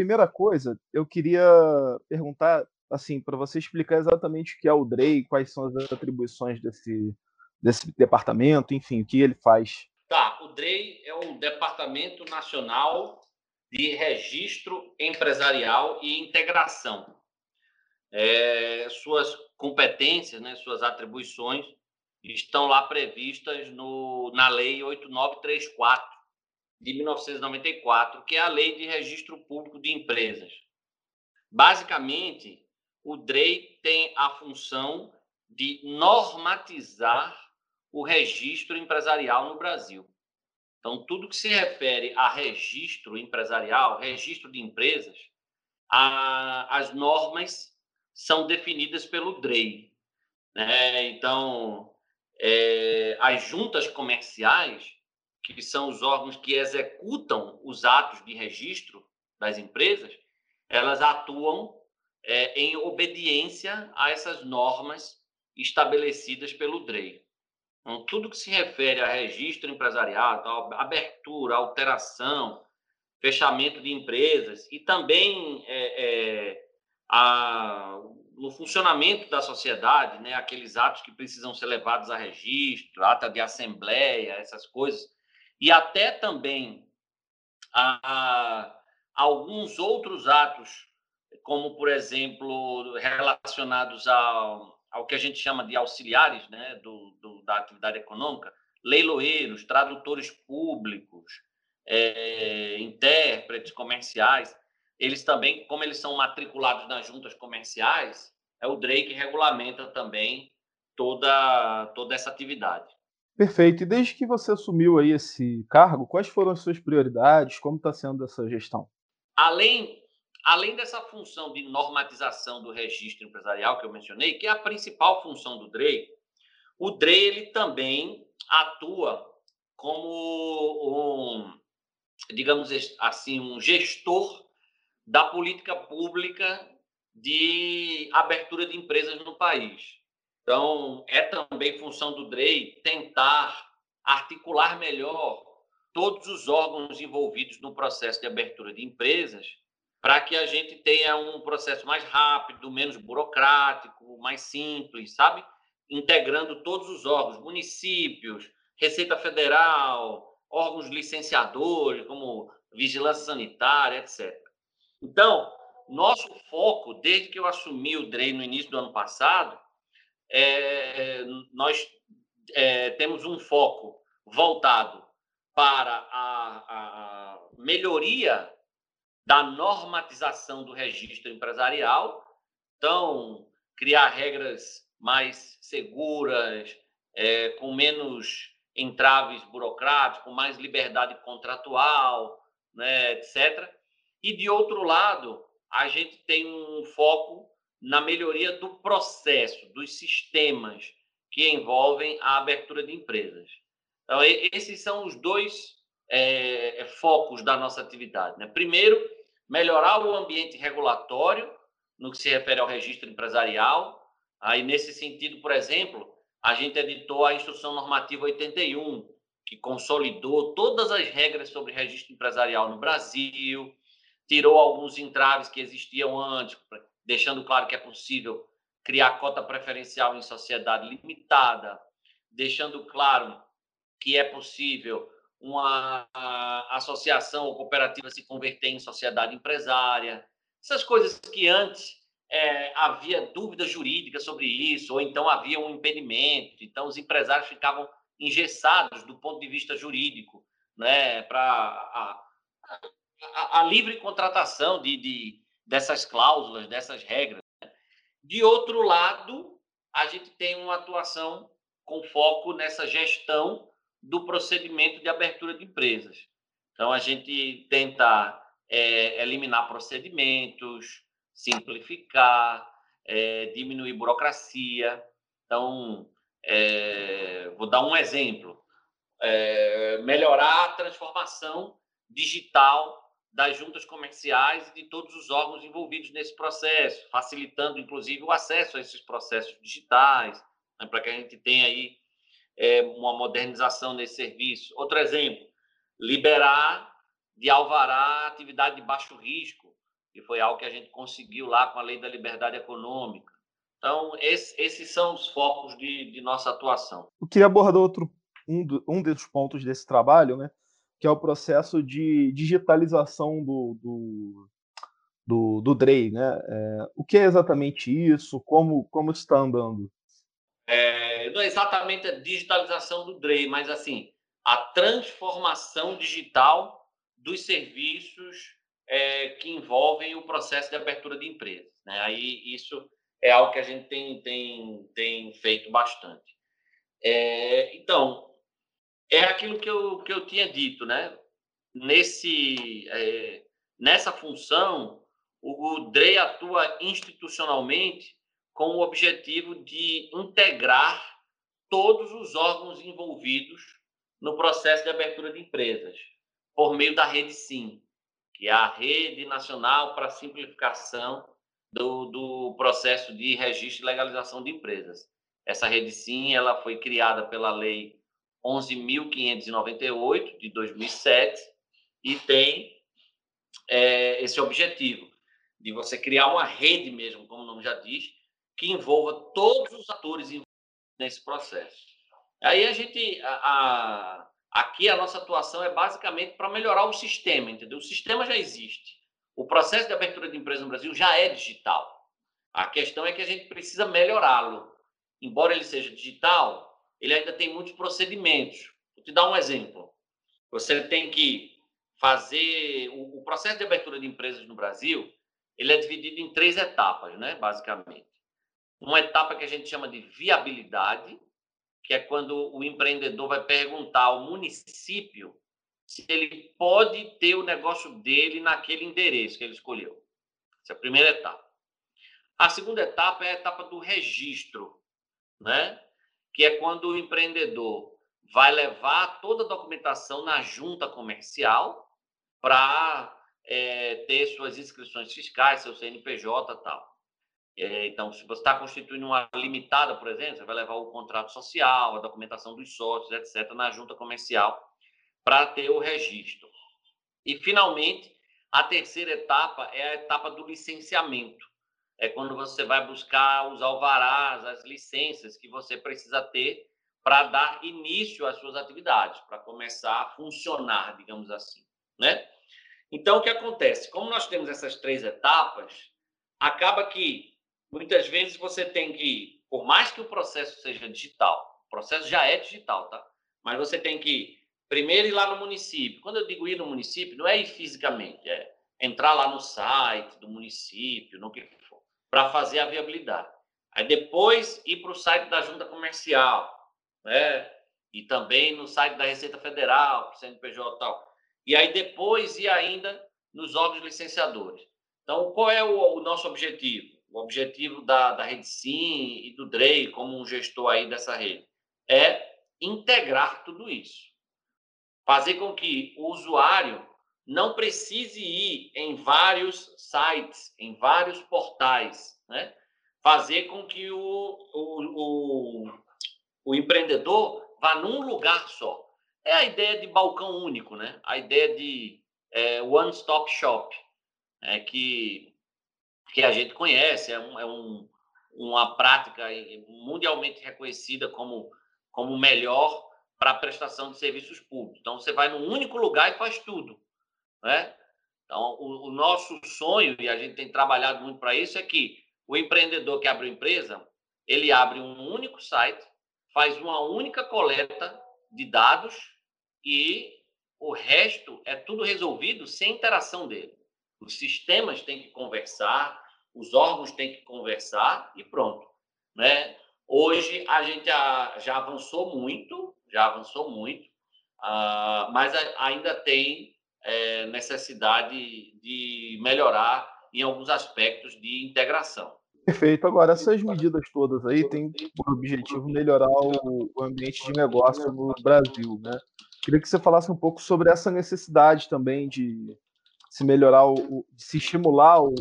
primeira coisa, eu queria perguntar, assim, para você explicar exatamente o que é o DREI, quais são as atribuições desse, desse departamento, enfim, o que ele faz. Tá, o DREI é o Departamento Nacional de Registro Empresarial e Integração. É, suas competências, né, suas atribuições estão lá previstas no, na Lei 8934 de 1994, que é a Lei de Registro Público de Empresas. Basicamente, o DREI tem a função de normatizar o registro empresarial no Brasil. Então, tudo que se refere a registro empresarial, registro de empresas, a, as normas são definidas pelo DREI. Né? Então, é, as juntas comerciais, que são os órgãos que executam os atos de registro das empresas, elas atuam é, em obediência a essas normas estabelecidas pelo DREI. Então, tudo que se refere a registro empresarial, abertura, alteração, fechamento de empresas e também é, é, a, no funcionamento da sociedade, né, aqueles atos que precisam ser levados a registro, ata de assembleia, essas coisas, e até também a, a, alguns outros atos, como, por exemplo, relacionados ao, ao que a gente chama de auxiliares né, do, do da atividade econômica, leiloeiros, tradutores públicos, é, intérpretes comerciais, eles também, como eles são matriculados nas juntas comerciais, é o DREI que regulamenta também toda, toda essa atividade. Perfeito. E desde que você assumiu aí esse cargo, quais foram as suas prioridades? Como está sendo essa gestão? Além, além dessa função de normatização do registro empresarial que eu mencionei, que é a principal função do DREI, o DREI ele também atua como um, digamos assim, um gestor da política pública de abertura de empresas no país. Então, é também função do DREI tentar articular melhor todos os órgãos envolvidos no processo de abertura de empresas, para que a gente tenha um processo mais rápido, menos burocrático, mais simples, sabe? Integrando todos os órgãos, municípios, Receita Federal, órgãos licenciadores, como vigilância sanitária, etc. Então, nosso foco, desde que eu assumi o DREI no início do ano passado, é, nós é, temos um foco voltado para a, a, melhoria da normatização do registro empresarial. Então, criar regras mais seguras, é, com menos entraves burocráticos, com mais liberdade contratual, né, etc. E, de outro lado, a gente tem um foco na melhoria do processo, dos sistemas que envolvem a abertura de empresas. Então, esses são os dois é, é, focos da nossa atividade. Né? Primeiro, melhorar o ambiente regulatório no que se refere ao registro empresarial. Aí, nesse sentido, por exemplo, a gente editou a Instrução Normativa 81, que consolidou todas as regras sobre registro empresarial no Brasil, tirou alguns entraves que existiam antes, deixando claro que é possível criar cota preferencial em sociedade limitada, deixando claro que é possível uma associação ou cooperativa se converter em sociedade empresária. Essas coisas que antes é, havia dúvida jurídica sobre isso, ou então havia um impedimento, então os empresários ficavam engessados do ponto de vista jurídico, né, para a, a, livre contratação de, de, dessas cláusulas, dessas regras. Né? De outro lado, a gente tem uma atuação com foco nessa gestão do procedimento de abertura de empresas. Então, a gente tenta é, eliminar procedimentos, simplificar, é, diminuir burocracia. Então, é, vou dar um exemplo: é, melhorar a transformação digital das juntas comerciais e de todos os órgãos envolvidos nesse processo, facilitando, inclusive, o acesso a esses processos digitais, né, para que a gente tenha aí é, uma modernização nesse serviço. Outro exemplo, liberar de alvará atividade de baixo risco, e foi algo que a gente conseguiu lá com a Lei da Liberdade Econômica. Então, esse, esses são os focos de, de, nossa atuação. Eu queria abordar outro, um, do, um dos pontos desse trabalho, né, que é o processo de digitalização do, do, do, do DREI. Né? É, o que é exatamente isso? Como, como está andando? É, não é exatamente a digitalização do DREI, mas assim, a transformação digital dos serviços é, que envolvem o processo de abertura de empresas. Né? Aí isso é algo que a gente tem, tem, tem feito bastante. É, então, é aquilo que eu, que eu tinha dito, né? Nesse, é, nessa função, o, o DREI atua institucionalmente com o objetivo de integrar todos os órgãos envolvidos no processo de abertura de empresas, por meio da rede SIM, que é a Rede Nacional para a Simplificação do, do processo de registro e legalização de empresas. Essa rede SIM ela foi criada pela Lei 11.598 de 2007 e tem é, esse objetivo de você criar uma rede mesmo, como o nome já diz, que envolva todos os atores nesse processo. Aí a gente, a, a, aqui a nossa atuação é basicamente para melhorar o sistema, entendeu? O sistema já existe. O processo de abertura de empresa no Brasil já é digital. A questão é que a gente precisa melhorá-lo. Embora ele seja digital, ele ainda tem muitos procedimentos. Vou te dar um exemplo. Você tem que fazer o, processo de abertura de empresas no Brasil, ele é dividido em três etapas, né, basicamente. Uma etapa que a gente chama de viabilidade, que é quando o empreendedor vai perguntar ao município se ele pode ter o negócio dele naquele endereço que ele escolheu. Essa é a primeira etapa. A segunda etapa é a etapa do registro, né? Que é quando o empreendedor vai levar toda a documentação na junta comercial para é, ter suas inscrições fiscais, seu CNPJ tal. É, então, se você está constituindo uma limitada, por exemplo, você vai levar o contrato social, a documentação dos sócios, etc., na junta comercial para ter o registro. E, finalmente, a terceira etapa é a etapa do licenciamento. É quando você vai buscar os alvarás, as licenças que você precisa ter para dar início às suas atividades, para começar a funcionar, digamos assim, né? Então, o que acontece? Como nós temos essas três etapas, acaba que muitas vezes você tem que, por mais que o processo seja digital, o processo já é digital, tá? Mas você tem que primeiro ir lá no município. Quando eu digo ir no município, não é ir fisicamente, é entrar lá no site do município, no que para fazer a viabilidade. Aí depois ir para o site da junta comercial, né? E também no site da Receita Federal, CNPJ e tal. E aí depois ir ainda nos órgãos licenciadores. Então, qual é o, o nosso objetivo? o objetivo da, da Rede Sim e do DREI, como um gestor aí dessa rede, é integrar tudo isso. Fazer com que o usuário não precise ir em vários sites, em vários portais, né? Fazer com que o, o, o, o empreendedor vá num lugar só. É a ideia de balcão único, né? A ideia de é, one-stop shop, é que que a gente conhece, é, um, é um, uma prática mundialmente reconhecida como, como melhor para prestação de serviços públicos. Então, você vai num único lugar e faz tudo. Né? Então, o, o nosso sonho, e a gente tem trabalhado muito para isso, é que o empreendedor que abre uma empresa, ele abre um único site, faz uma única coleta de dados e o resto é tudo resolvido sem interação dele. Os sistemas têm que conversar, os órgãos têm que conversar e pronto. Né? Hoje a gente já avançou muito, já avançou muito, uh, mas ainda tem é, necessidade de melhorar em alguns aspectos de integração. Perfeito. Agora, essas medidas todas aí têm por objetivo melhorar o, ambiente de negócio no Brasil, né? Queria que você falasse um pouco sobre essa necessidade também de se melhorar, o, de se estimular o,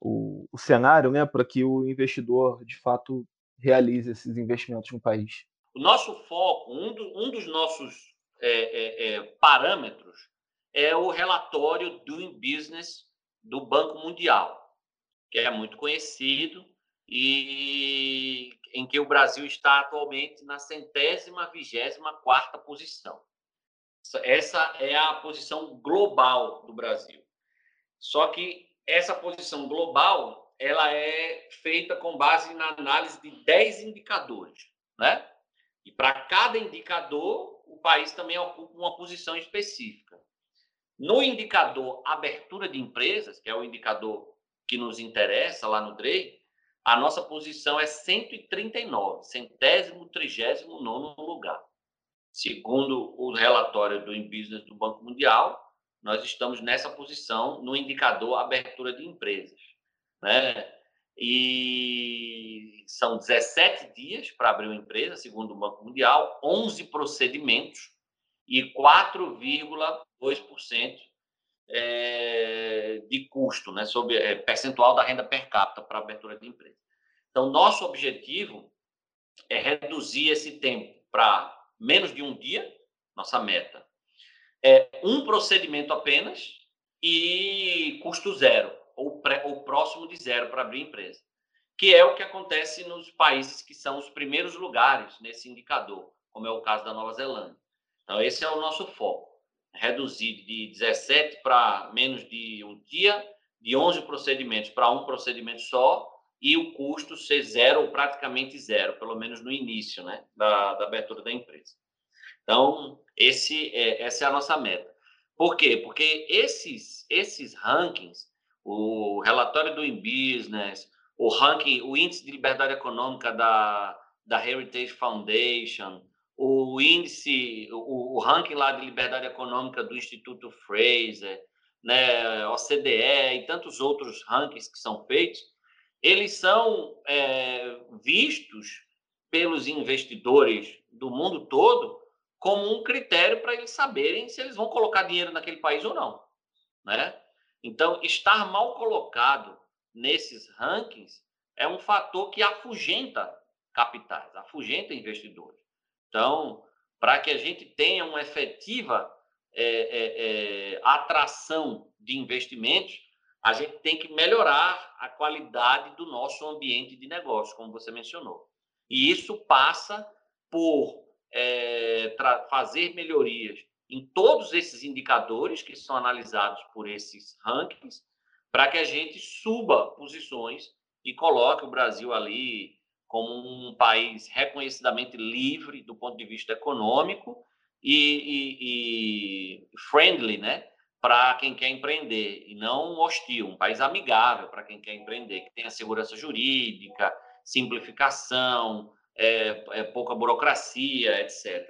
o, o cenário né, para que o investidor, de fato, realize esses investimentos no país? O nosso foco, um, do, um dos nossos é, é, é, parâmetros é o relatório Doing Business do Banco Mundial, que é muito conhecido e em que o Brasil está atualmente na centésima, vigésima quarta posição. Essa é a posição global do Brasil. Só que essa posição global ela é feita com base na análise de 10 indicadores, né? E para cada indicador, o país também ocupa uma posição específica. No indicador abertura de empresas, que é o indicador que nos interessa lá no DREI, a nossa posição é 139, centésimo, trigésimo nono lugar. Segundo o relatório do InBusiness do Banco Mundial, nós estamos nessa posição no indicador abertura de empresas. Né? E são 17 dias para abrir uma empresa, segundo o Banco Mundial, 11 procedimentos e 4,2% é, de custo, né, sobre é, percentual da renda per capita para abertura de empresa. Então, nosso objetivo é reduzir esse tempo para menos de um dia, nossa meta. É um procedimento apenas e custo zero, ou, pré, ou próximo de zero para abrir empresa, que é o que acontece nos países que são os primeiros lugares nesse indicador, como é o caso da Nova Zelândia. Então, esse é o nosso foco. Reduzir de 17 para menos de um dia, de 11 procedimentos para um procedimento só, e o custo ser zero ou praticamente zero, pelo menos no início né, da, da abertura da empresa. Então, esse é, essa é a nossa meta. Por quê? Porque esses, esses rankings, o relatório do InBusiness, o ranking, o índice de liberdade econômica da, da Heritage Foundation, o índice, o, o ranking lá de liberdade econômica do Instituto Fraser, né, OCDE e tantos outros rankings que são feitos, eles são é, vistos pelos investidores do mundo todo como um critério para eles saberem se eles vão colocar dinheiro naquele país ou não, né? Então, estar mal colocado nesses rankings é um fator que afugenta capitais, afugenta investidores. Então, para que a gente tenha uma efetiva é, é, é, atração de investimentos, a gente tem que melhorar a qualidade do nosso ambiente de negócio, como você mencionou. E isso passa por é, fazer melhorias em todos esses indicadores que são analisados por esses rankings, para que a gente suba posições e coloque o Brasil ali como um país reconhecidamente livre do ponto de vista econômico e, e, e friendly, né? para quem quer empreender e não hostil, um país amigável para quem quer empreender, que tenha segurança jurídica, simplificação, é, é pouca burocracia, etc.